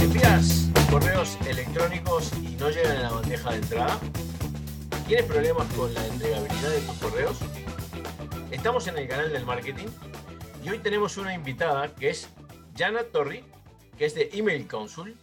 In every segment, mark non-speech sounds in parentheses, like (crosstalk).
Envías correos electrónicos y no llegan a la bandeja de entrada. ¿Tienes problemas con la entregabilidad de tus correos? Estamos en el canal del marketing y hoy tenemos una invitada que es Jana Torri, que es de Email Council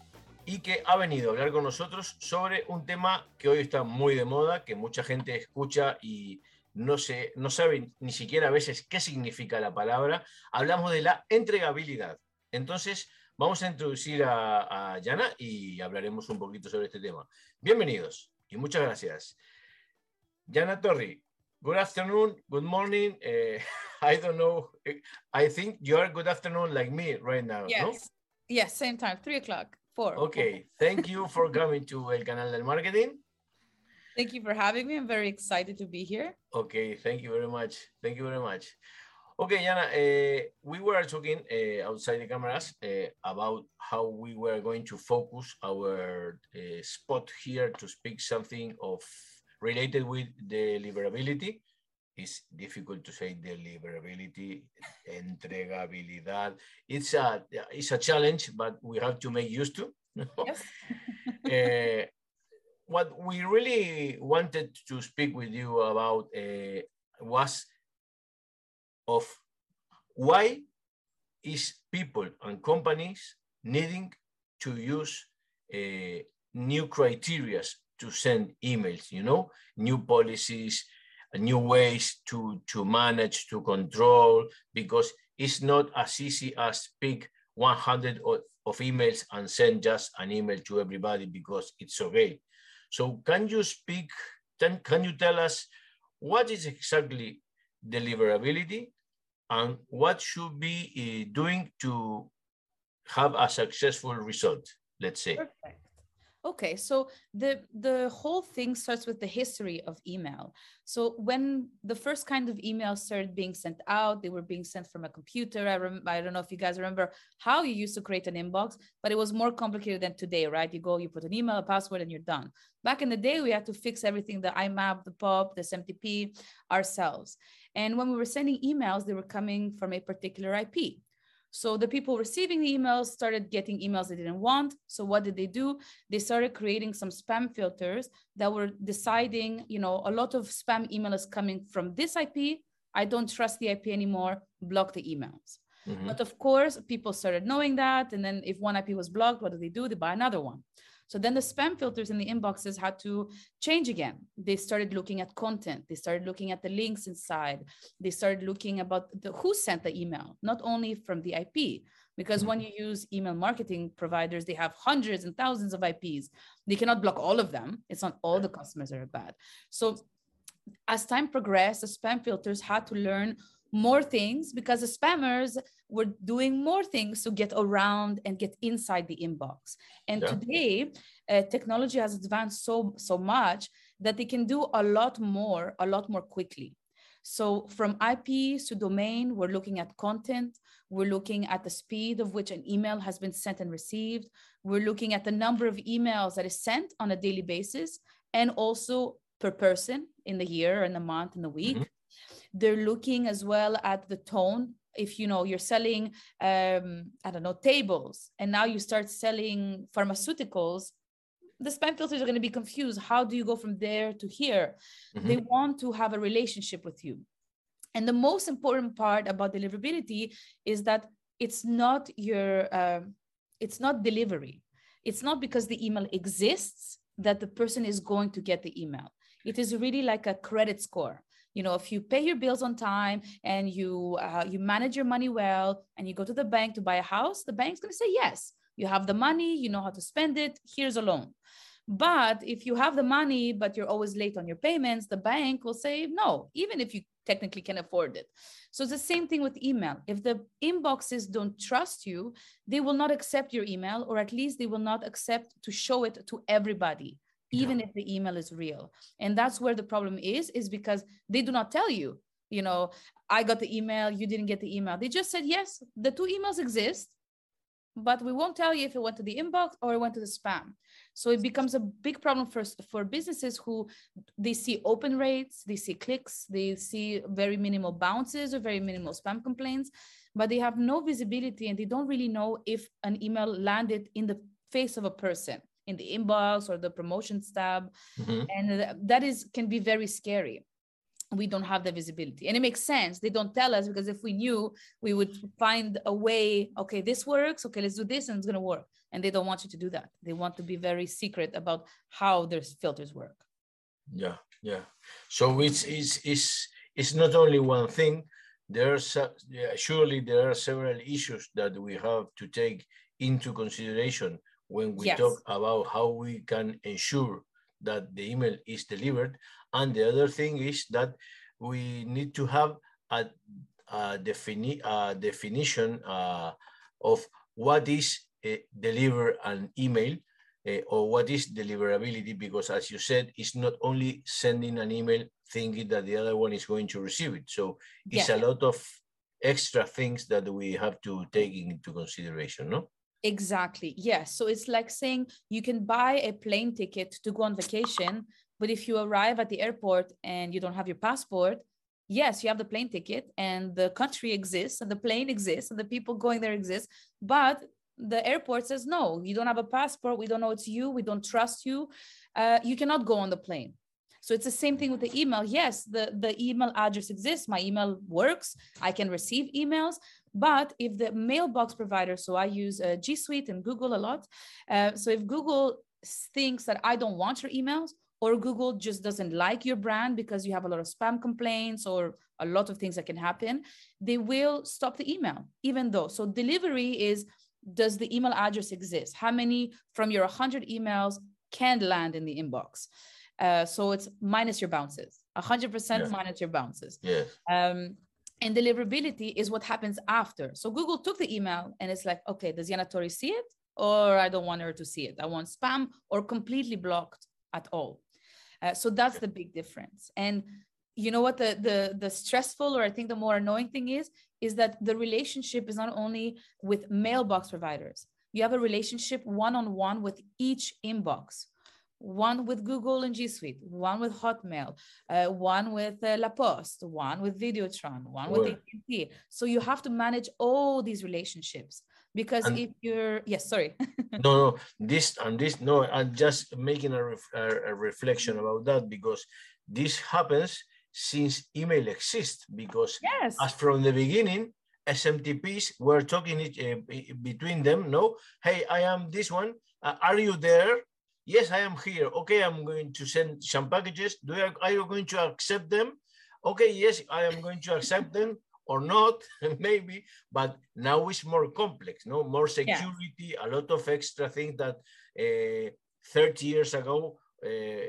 y que ha venido a hablar con nosotros sobre un tema que hoy está muy de moda, que mucha gente escucha y no, se, no sabe ni siquiera a veces qué significa la palabra. Hablamos de la entregabilidad. Entonces, vamos a introducir a, a Yana y hablaremos un poquito sobre este tema. Bienvenidos y muchas gracias. Yana Torri, good afternoon, good morning. Uh, (laughs) I don't know. I think you're good afternoon like me right now. Yes. No? Yes, same time, three o'clock, four. Okay, thank you for coming to El Canal del Marketing. Thank you for having me. I'm very excited to be here. Okay, thank you very much. Thank you very much. Okay, Yanna, uh, we were talking uh, outside the cameras uh, about how we were going to focus our uh, spot here to speak something of related with deliverability. It's difficult to say deliverability, entregabilidad. It's a it's a challenge, but we have to make used to. (laughs) Yes. uh, (laughs) what we really wanted to speak with you about uh, was of why is people and companies needing to use uh, new criteria to send emails you know new policies new ways to to manage to control because it's not as easy as pick 100 of, of emails and send just an email to everybody because it's okay so can you speak can, can you tell us what is exactly deliverability and what should be uh, doing to have a successful result let's say Perfect. Okay, so the the whole thing starts with the history of email. So when the first kind of emails started being sent out, they were being sent from a computer. I rem- I don't know if you guys remember how you used to create an inbox, but it was more complicated than today, right? You go, you put an email, a password, and you're done. Back in the day, we had to fix everything: the IMAP, the POP, the SMTP ourselves. And when we were sending emails, they were coming from a particular IP. So the people receiving the emails started getting emails they didn't want. So what did they do? They started creating some spam filters that were deciding, you know, a lot of spam email is coming from this IP. I don't trust the IP anymore. Block the emails. Mhm. But of course, people started knowing that. And then if one IP was blocked, what do they do? They buy another one. So then the spam filters in the inboxes had to change again. They started looking at content. They started looking at the links inside. They started looking about the, who sent the email, not only from the IP. Because mm-hmm. when you use email marketing providers, they have hundreds and thousands of IPs. They cannot block all of them. It's not all the customers that are bad. So as time progressed, the spam filters had to learn more things because the spammers were doing more things to get around and get inside the inbox. And Yeah. today, uh, technology has advanced so so much that they can do a lot more, a lot more quickly. So from IPs to domain, we're looking at content. We're looking at the speed of which an email has been sent and received. We're looking at the number of emails that is sent on a daily basis and also per person in the year and the month and the week. Mhm. They're looking as well at the tone. If you know you're selling, um, I don't know, tables, and now you start selling pharmaceuticals, the spam filters are going to be confused. How do you go from there to here? They want to have a relationship with you. And the most important part about deliverability is that it's not your, um, it's not delivery. It's not because the email exists that the person is going to get the email. It is really like a credit score. You know, if you pay your bills on time and you uh, you manage your money well, and you go to the bank to buy a house, the bank's going to say yes. You have the money, you know how to spend it. Here's a loan. But if you have the money, but you're always late on your payments, the bank will say no, even if you technically can afford it. So it's the same thing with email. If the inboxes don't trust you, they will not accept your email, or at least they will not accept to show it to everybody, even if the email is real. And that's where the problem is, is because they do not tell you, you know, I got the email, you didn't get the email. They just said, yes, the two emails exist. but we won't tell you if it went to the inbox or it went to the spam. So it becomes a big problem for, for businesses who they see open rates, they see clicks, they see very minimal bounces or very minimal spam complaints, but they have no visibility and they don't really know if an email landed in the face of a person in the inbox or the promotions tab. Mm-hmm. And that is can be very scary. We don't have the visibility. And it makes sense. They don't tell us because if we knew we would find a way okay this works okay let's do this and it's going to work. And they don't want you to do that. They want to be very secret about how their filters work. Yeah yeah. So it's it's it's, it's not only one thing. There's yeah, surely there are several issues that we have to take into consideration when we yes. talk about how we can ensure that the email is delivered and the other thing is that we need to have a, a, defini a definition uh, of what is uh, deliver an email uh, or what is deliverability, because as you said, it's not only sending an email thinking that the other one is going to receive it. So it's yeah. a lot of extra things that we have to take into consideration, no? Exactly. Yes. So it's like saying you can buy a plane ticket to go on vacation, but if you arrive at the airport and you don't have your passport, yes, you have the plane ticket and the country exists and the plane exists and the people going there exist, but the airport says no, you don't have a passport. We don't know it's you. We don't trust you. Uh, you cannot go on the plane. So it's the same thing with the email. Yes, the, the email address exists. My email works. I can receive emails. But if the mailbox provider, so I use uh, G Suite and Google a lot. Uh, so if Google thinks that I don't want your emails, or Google just doesn't like your brand because you have a lot of spam complaints or a lot of things that can happen, they will stop the email, even though. So delivery is does the email address exist? How many from your 100 emails can land in the inbox? Uh, so it's minus your bounces, 100% yeah. minus your bounces. Yeah. Um, and deliverability is what happens after. So Google took the email and it's like, okay, does Yanna Torres see it? Or I don't want her to see it. I want spam or completely blocked at all. Uh, so that's the big difference. And you know what the the the stressful or I think the more annoying thing is is that the relationship is not only with mailbox providers. You have a relationship one on one with each inbox one with Google and G Suite, one with Hotmail, uh, one with uh, La Poste, one with Videotron, one with AT&T. So you have to manage all these relationships because and if you're yes sorry. (laughs) No no this and this no i'm just making a, ref, a, a, reflection about that because this happens since email exists because yes. as from the beginning smtps were talking it, uh, between them no? Hey i am this one. Uh, are you there yes i am here okay i'm going to send some packages do you, are you going to accept them okay yes i am going to accept them or not, (laughs) maybe, but now it's more complex, no more security, yeah. a lot of extra things that uh, 30 years ago uh,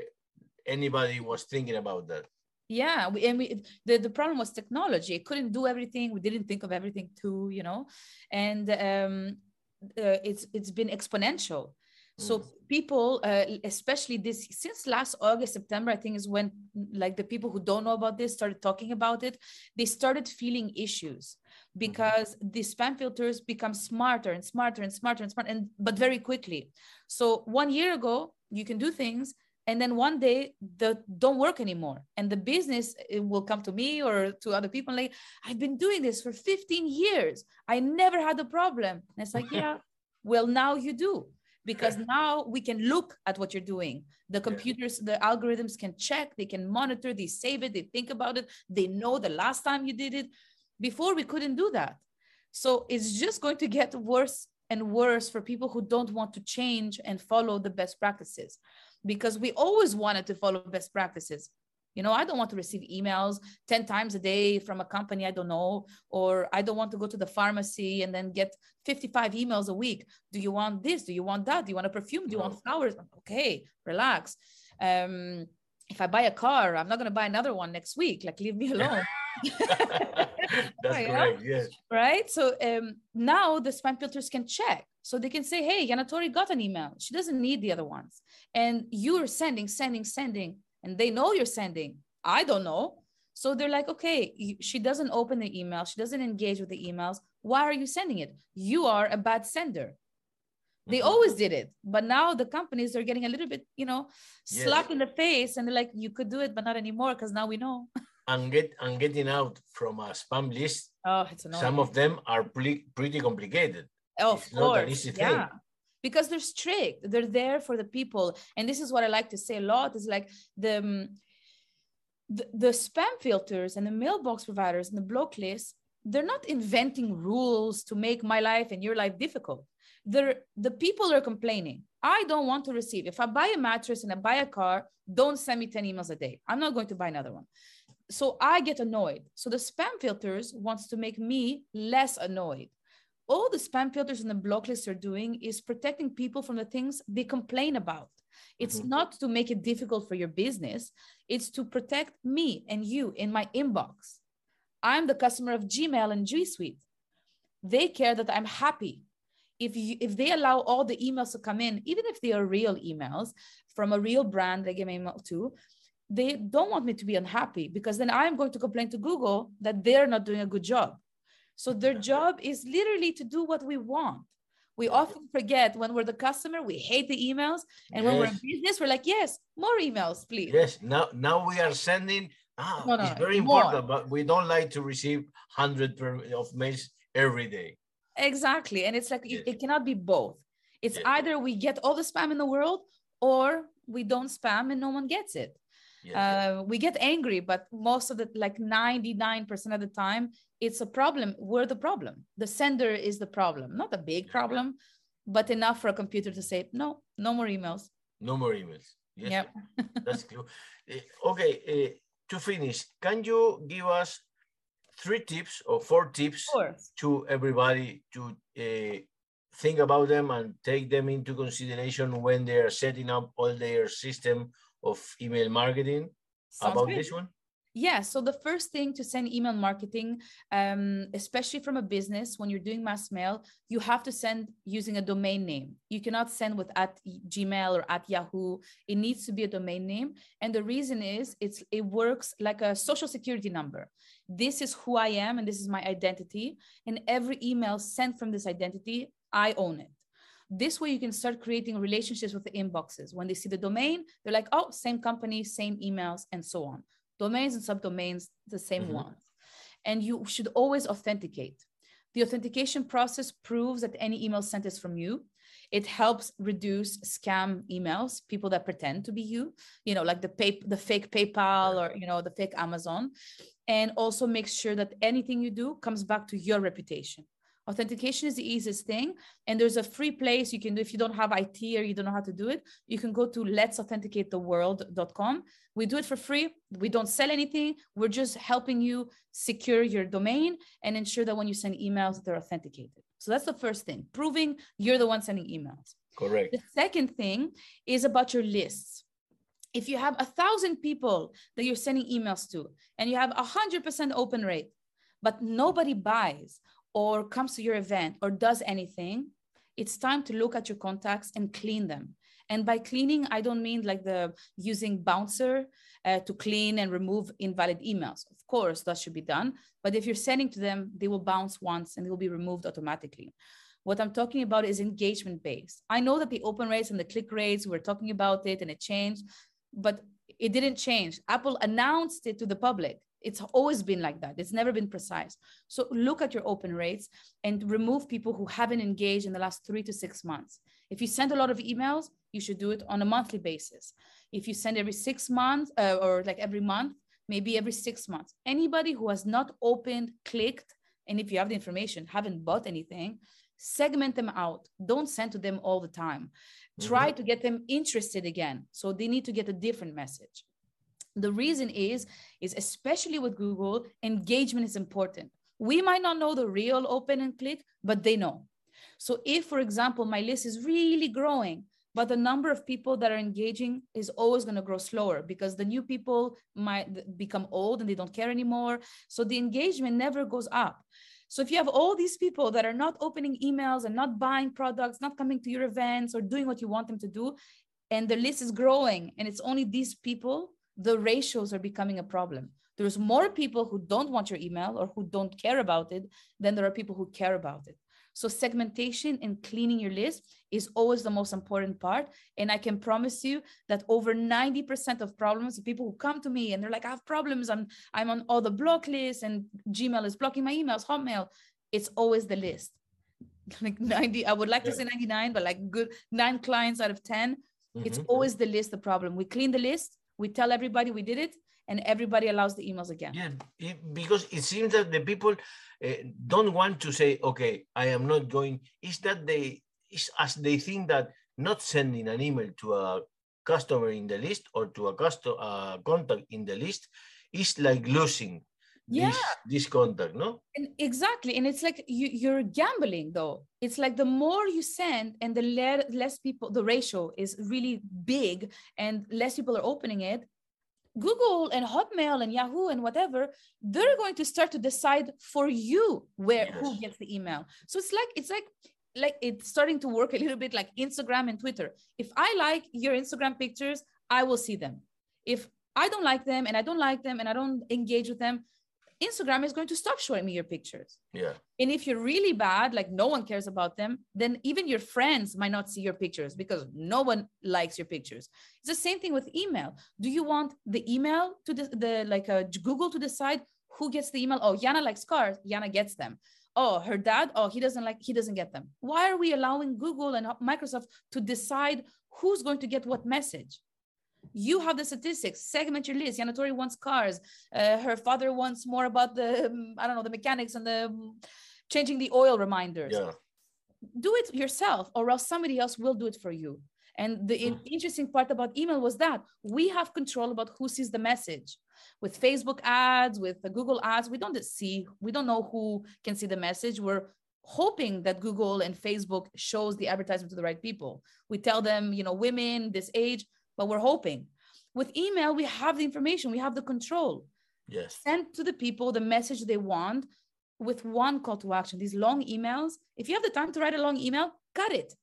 anybody was thinking about that. Yeah, we, and we the, the problem was technology. It couldn't do everything. We didn't think of everything too, you know, and um, uh, it's it's been exponential. So mm. people, uh, especially this since last August, September, I think is when like the people who don't know about this started talking about it. They started feeling issues mm-hmm. because the spam filters become smarter and smarter and smarter and smarter, and but very quickly. So one year ago, you can do things and then one day the don't work anymore and the business will come to me or to other people like i've been doing this for 15 years i never had a problem and it's like (laughs) yeah well now you do because now we can look at what you're doing. The computers the algorithms can check they can monitor they save it they think about it they know the last time you did it. Before we couldn't do that. So it's just going to get worse and worse for people who don't want to change and follow the best practices. Because we always wanted to follow best practices you know, I don't want to receive emails 10 times a day from a company I don't know, or I don't want to go to the pharmacy and then get 55 emails a week. Do you want this? Do you want that? Do you want a perfume? Do you want flowers? Okay, relax. Um, if I buy a car, I'm not going to buy another one next week. Like, leave me alone. (laughs) (laughs) That's correct. Yes. Right. So um, now the spam filters can check. So they can say, hey, Yanna Torres got an email. She doesn't need the other ones. And you're sending, sending, sending and they know you're sending. I don't know. So they're like, okay, she doesn't open the email. She doesn't engage with the emails. why are you sending it you are a bad sender they Mhm. always did it but now the companies are getting a little bit you know Yes. slapped in the face and they're like you could do it but not anymore because now we know (laughs) And get and getting out from a spam list, oh it's annoying some of them are pretty pretty complicated. Oh, of it's an course easy thing. Because they're strict. They're there for the people. And this is what i like to say a lot is like the um, the, the spam filters and the mailbox providers and the block lists they're not inventing rules to make my life and your life difficult. They're the people are complaining. I don't want to receive. If i buy a mattress and i buy a car don't send me 10 emails a day. I'm not going to buy another one. So i get annoyed. So the spam filters wants to make me less annoyed all the spam filters and the block lists are doing is protecting people from the things they complain about. It's Mhm. not to make it difficult for your business. It's to protect me and you in my inbox. I'm the customer of gmail and g suite. They care that i'm happy. If you if they allow all the emails to come in even if they are real emails from a real brand they give me email to they don't want me to be unhappy because then i'm going to complain to google that they're not doing a good job so their job is literally to do what we want we often forget when we're the customer we hate the emails and when we're in business we're like yes more emails please Yes, now now we are sending. Ah, No, no, it's very more. important, but we don't like to receive hundred of mails every day. Exactly. And it's like it- Yes. it cannot be both. It's Yes. either we get all the spam in the world or we don't spam and no one gets it. Yes, Uh, we get angry, but most of the like 99% of the time, it's a problem. We're the problem. The sender is the problem, not a big problem, but enough for a computer to say, no, no more emails. no more emails. Yes, Yep. that's (laughs) cool. Eh, okay, eh, to finish, can you give us three tips or four tips to everybody to uh, think about them and take them into consideration when they are setting up all their system of email marketing Sounds about great. this one? Yeah. So the first thing to send email marketing, um, especially from a business, when you're doing mass mail, you have to send using a domain name. You cannot send with at Gmail or at Yahoo. It needs to be a domain name. And the reason is it's it works like a social security number. This is who I am and this is my identity. And every email sent from this identity, I own it. This way you can start creating relationships with the inboxes. When they see the domain, they're like, oh, same company, same emails, and so on domains and subdomains the same Mhm. ones. And you should always authenticate. The authentication process proves that any email sent is from you. It helps reduce scam emails people that pretend to be you you know like the pay, the fake paypal or you know the fake amazon and also make sure that anything you do comes back to your reputation authentication is the easiest thing and there's a free place you can do if you don't have it or you don't know how to do it. You can go to let's authenticate the world.com we do it for free. We don't sell anything. We're just helping you secure your domain and ensure that when you send emails they're authenticated. So that's the first thing proving you're the one sending emails. Correct. the second thing is about your lists. If you have a thousand people that you're sending emails to and you have a hundred percent open rate but nobody buys or comes to your event or does anything it's time to look at your contacts and clean them. And by cleaning i don't mean like the using bouncer uh, to clean and remove invalid emails. Of course that should be done but if you're sending to them they will bounce once and they will be removed automatically. What i'm talking about is engagement based i know that the open rates and the click rates we're talking about it and it changed but it didn't change. Apple announced it to the public it's always been like that. It's never been precise. So look at your open rates and remove people who haven't engaged in the last three to six months. If you send a lot of emails you should do it on a monthly basis. If you send every six months uh, or like every month maybe every six months. Anybody who has not opened clicked and if you have the information haven't bought anything segment them out. Don't send to them all the time. Try to get them interested again. So they need to get a different message the reason is is especially with google engagement is important. We might not know the real open and click but they know. So if for example my list is really growing but the number of people that are engaging is always going to grow slower because the new people might become old and they don't care anymore. So the engagement never goes up. So if you have all these people that are not opening emails and not buying products not coming to your events or doing what you want them to do and the list is growing and it's only these people the ratios are becoming a problem There's more people who don't want your email or who don't care about it than there are people who care about it. So segmentation and cleaning your list is always the most important part. And I can promise you that over 90% of problems, people who come to me and they're like, I have problems, I'm, I'm on all the block lists and Gmail is blocking my emails, Hotmail. It's always the list. (laughs) Like 90, I would like to say 99, but like good nine clients out of 10, mm-hmm. it's always the list the problem. We clean the list, we tell everybody we did it, and everybody allows the emails again. Yeah, it, because it seems that the people uh, don't want to say, okay, I am not going. Is that they, is as they think that not sending an email to a customer in the list or to a customer uh, contact in the list is like losing yeah. this, this contact, no? And exactly. And it's like you, you're gambling though. It's like the more you send and the le- less people, the ratio is really big and less people are opening it, Google and Hotmail and Yahoo and whatever, they're going to start to decide for you where yes. who gets the email. So it's like it's like like it's starting to work a little bit like Instagram and Twitter. If I like your Instagram pictures, I will see them. If I don't like them and I don't like them and I don't engage with them, Instagram is going to stop showing me your pictures. Yeah. And if you're really bad, like no one cares about them, then even your friends might not see your pictures because no one likes your pictures. It's the same thing with email. Do you want the email to the, the like a uh, Google to decide who gets the email? Oh, Yanna likes cars. Yanna gets them. Oh, her dad. Oh, he doesn't like. He doesn't get them. Why are we allowing Google and Microsoft to decide who's going to get what message? You have the statistics. Segment your list. Yanna Torri wants cars. Uh, her father wants more about the um, i don't know the mechanics and the um, changing the oil reminders. Yeah. do it yourself or else somebody else will do it for you. And the mm. interesting part about email was that we have control about who sees the message. With facebook ads with the google ads we don't see we don't know who can see the message. We're hoping that google and facebook shows the advertisement to the right people. We tell them you know women this age but we're hoping. With email, we have the information, we have the control. Yes. Send to the people the message they want with one call to action. These long emails, if you have the time to write a long email, cut it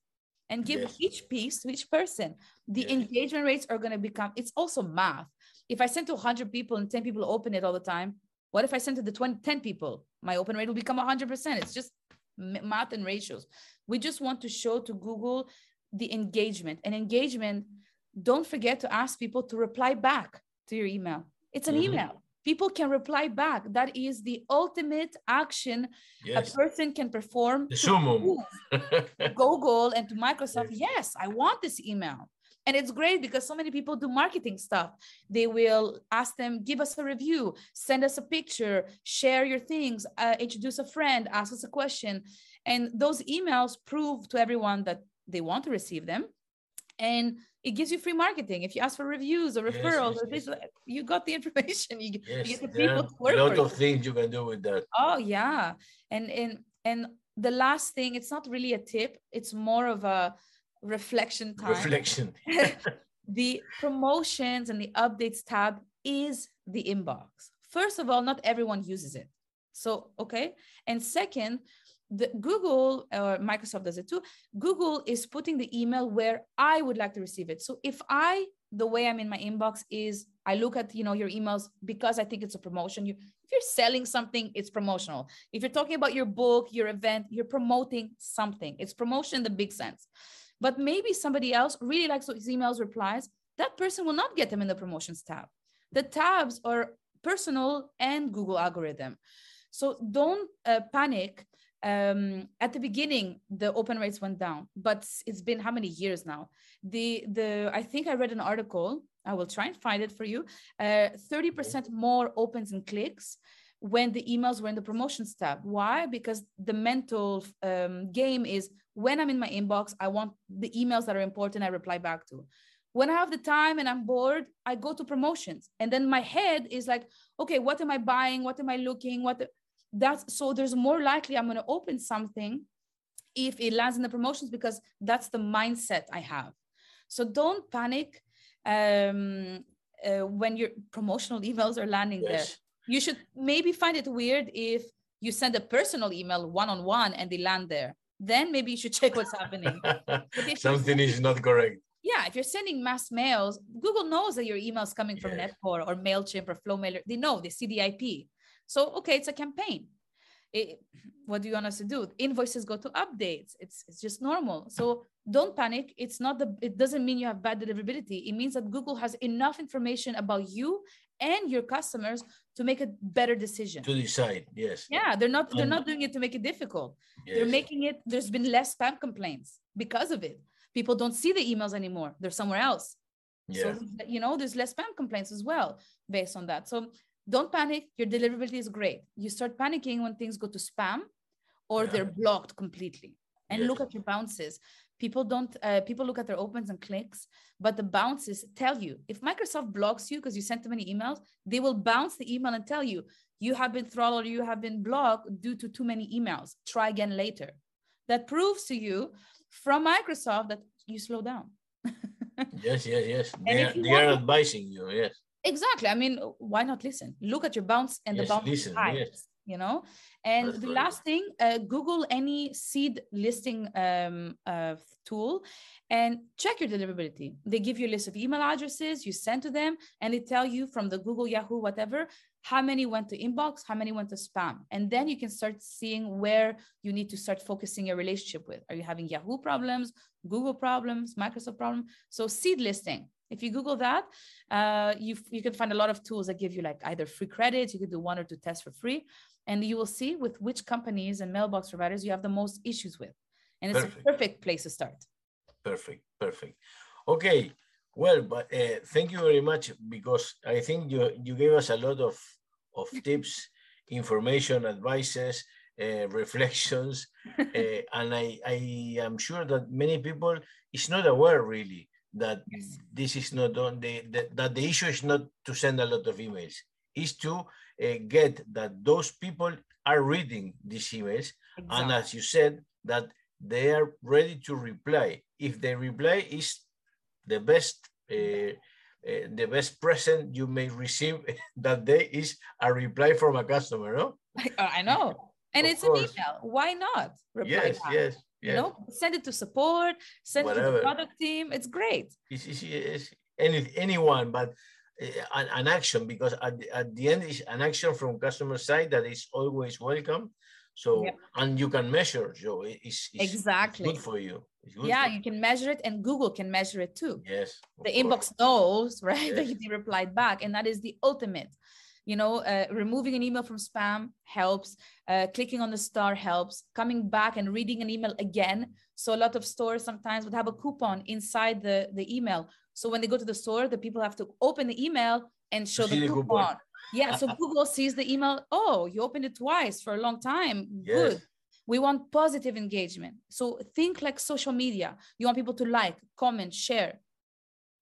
and give yes. each piece to each person. The yes. engagement rates are going to become, it's also math. If I send to 100 people and 10 people open it all the time, what if I send to the 20, 10 people? My open rate will become 100%. It's just math and ratios. We just want to show to Google the engagement and engagement don't forget to ask people to reply back to your email. It's an mm-hmm. email. People can reply back. That is the ultimate action yes. a person can perform. The. (laughs) Google and to Microsoft. Yes. yes, I want this email. And it's great because so many people do marketing stuff. They will ask them, give us a review, send us a picture, share your things, uh, introduce a friend, ask us a question. And those emails prove to everyone that they want to receive them. And it gives you free marketing. If you ask for reviews or referrals, yes, yes, or this, you got the information. (laughs) You, yes, you get the people to work. A lot of you. things you can do with that. Oh yeah, and and and the last thing, it's not really a tip. It's more of a reflection time. Reflection. (laughs) (laughs) the promotions and the updates tab is the inbox. First of all, not everyone uses it. So okay, and second, the Google or Microsoft does it too. Google is putting the email where I would like to receive it. So if I, the way I'm in my inbox is I look at you know your emails because I think it's a promotion. You if you're selling something, it's promotional. If you're talking about your book, your event, you're promoting something. It's promotion in the big sense. But maybe somebody else really likes those emails replies. That person will not get them in the promotions tab. The tabs are personal and Google algorithm. So don't uh, panic um, at the beginning the open rates went down but it's been how many years now? The the i think i read an article i will try and find it for you uh, 30% more opens and clicks when the emails were in the promotions tab. Why? Because the mental um, game is when i'm in my inbox i want the emails that are important i reply back to. When i have the time and i'm bored i go to promotions. And then my head is like okay what am i buying? What am i looking? What that's so there's more likely i'm going to open something if it lands in the promotions because that's the mindset i have so don't panic um, uh, when your promotional (laughs) emails are landing yes. there you should maybe find it weird if you send a personal email one-on-one and they land there then maybe you should (laughs) check what's happening (laughs) something is not correct Yeah, if you're sending mass mails, Google knows that your email is coming from Yeah. Netcore or Mailchimp or Flowmailer. They know they see the IP. So okay, it's a campaign. It- what do you want us to do? Invoices go to updates. It's it's just normal. So don't panic. It's not the. It doesn't mean you have bad deliverability. It means that Google has enough information about you and your customers to make a better decision. To decide, yes. Yeah, they're not. They're And- not doing it to make it difficult yes. they're making it there's been less spam complaints because of it people don't see the emails anymore they're somewhere else yeah. so you know there's less spam complaints as well based on that so don't panic your deliverability is great you start panicking when things go to spam or Yeah. they're blocked completely and Yes. look at your bounces people don't uh, people look at their opens and clicks but the bounces tell you if microsoft blocks you because you sent too many emails they will bounce the email and tell you you have been throttled you have been blocked due to too many emails try again later that proves to you from microsoft that you slow down (laughs) Yes, yes, yes. They, are, they are advising you, yes. Exactly. I mean, why not listen? Look at your bounce and the Yes, bounce listen, yes. you know. And That's the last thing, uh, Google any seed listing um, uh, tool and check your deliverability. They give you a list of email addresses you send to them, and they tell you from the Google, Yahoo, whatever, how many went to inbox, how many went to spam, and then you can start seeing where you need to start focusing your relationship with. Are you having Yahoo problems, Google problems, Microsoft problem? So seed listing. If you Google that, uh, you you can find a lot of tools that give you like either free credits. You can do one or two tests for free, and you will see with which companies and mailbox providers you have the most issues with, and it's Perfect. a perfect place to start. Perfect, perfect. Okay, well, but uh, thank you very much because I think you you gave us a lot of of (laughs) tips, information, advices, uh, (laughs) reflections, uh, (laughs) and I I am sure that many people is not aware really that Yes. this is not on the, the that the issue is not to send a lot of emails, is to uh, get that those people are reading these emails and as you said that they are ready to reply. If the reply is the best uh, uh, the best present you may receive (laughs) that day is a reply from a customer no (laughs) I know, and Of it's course. an email. Why not reply yes back? yes You yes know, send it to support, send it to the product team. It's great. it's, it's, it's any, anyone but uh, an, an action because at the, at the end is an action from customer side that is always welcome so Yep. and you can measure so it- it's, it's it's Exactly. good for you It's Yeah, you can measure it, and Google can measure it too. yes the course. inbox knows (laughs) right that Yes. they replied back and that is the ultimate you know uh, removing an email from spam helps uh, clicking on the star helps coming back and reading an email again so a lot of stores sometimes would have a coupon inside the the email so when they go to the store the people have to open the email and show the coupon, coupon. yeah so (laughs) google sees the email oh you opened it twice for a long time good Yes. We want positive engagement so think like social media you want people to like comment share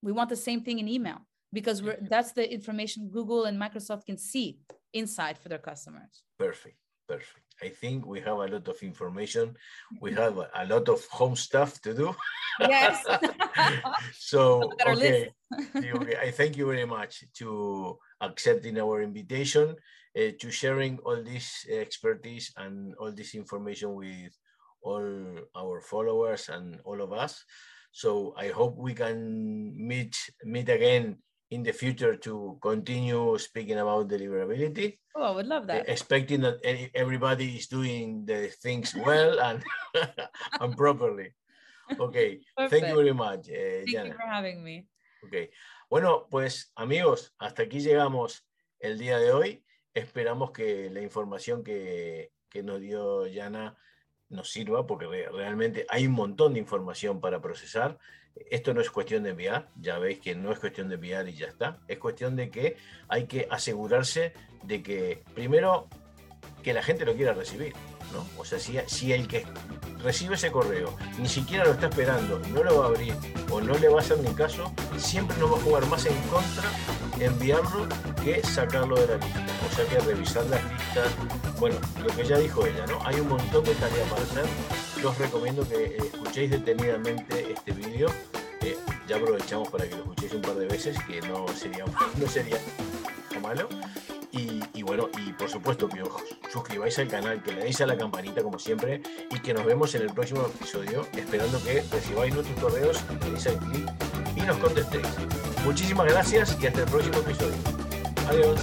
we want the same thing in email because we're mm-hmm. that's the information google and microsoft can see inside for their customers Perfect, perfect. I think we have a lot of information. We mm-hmm. have a, lot of home stuff to do. Yes. (laughs) so (laughs) Look at our okay, list. (laughs) you- okay, I thank you very much to accepting our invitation, uh, to sharing all this expertise and all this information with all our followers and all of us. So I hope we can meet meet again in the future to continue speaking about deliverability oh i would love that expecting that everybody is doing the things well and (laughs) and properly. Okay, thank you very much, eh, thank you for having me Okay. Bueno, pues amigos, hasta aquí llegamos el día de hoy. Esperamos que la información que, que nos dio Jana nos sirva porque re- realmente hay un montón de información para procesar. Esto no es cuestión de enviar, ya veis que no es cuestión de enviar y ya está. Es cuestión de que hay que asegurarse de que primero que la gente lo quiera recibir, ¿no? O sea, si, si el que recibe ese correo ni siquiera lo está esperando, no lo va a abrir o no le va a hacer ni caso, siempre nos va a jugar más en contra enviarlo que sacarlo de la lista. O sea que revisar las listas, bueno, lo que ya dijo ella, ¿no? Hay un montón de tareas para hacer. Yo os recomiendo que eh, escuchéis detenidamente este vídeo. Eh, ya aprovechamos para que lo escuchéis un par de veces, que no sería, (laughs) no sería malo. Y, y bueno, y por supuesto que os suscribáis al canal, que le deis a la campanita como siempre y que nos vemos en el próximo episodio, esperando que recibáis nuestros correos y le deis al clic nos contestéis. Muchísimas gracias y hasta el próximo episodio. Adiós.